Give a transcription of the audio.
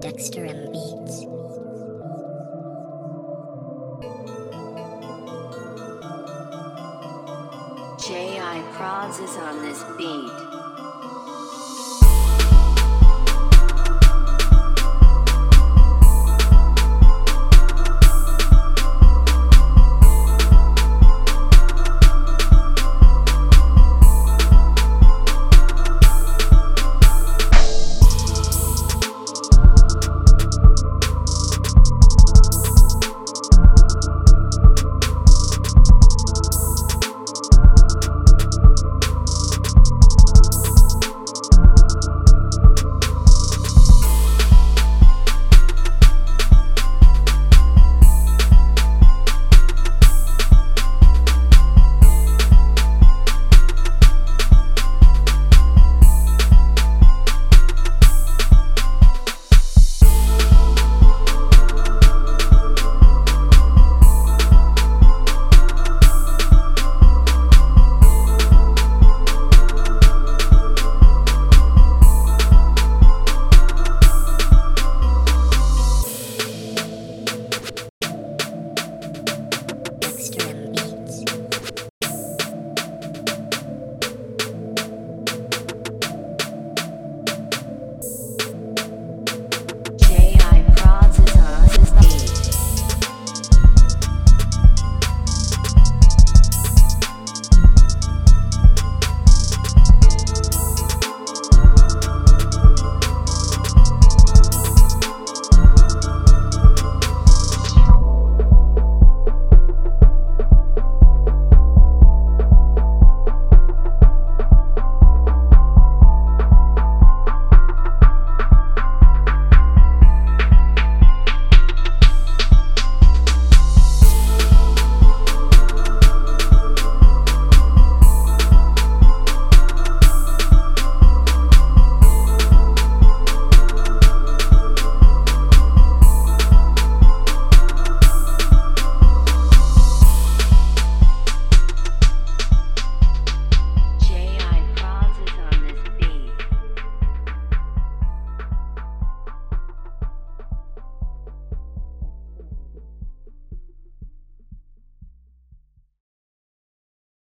Dexter M Beats. J.I. Prods is on this beat.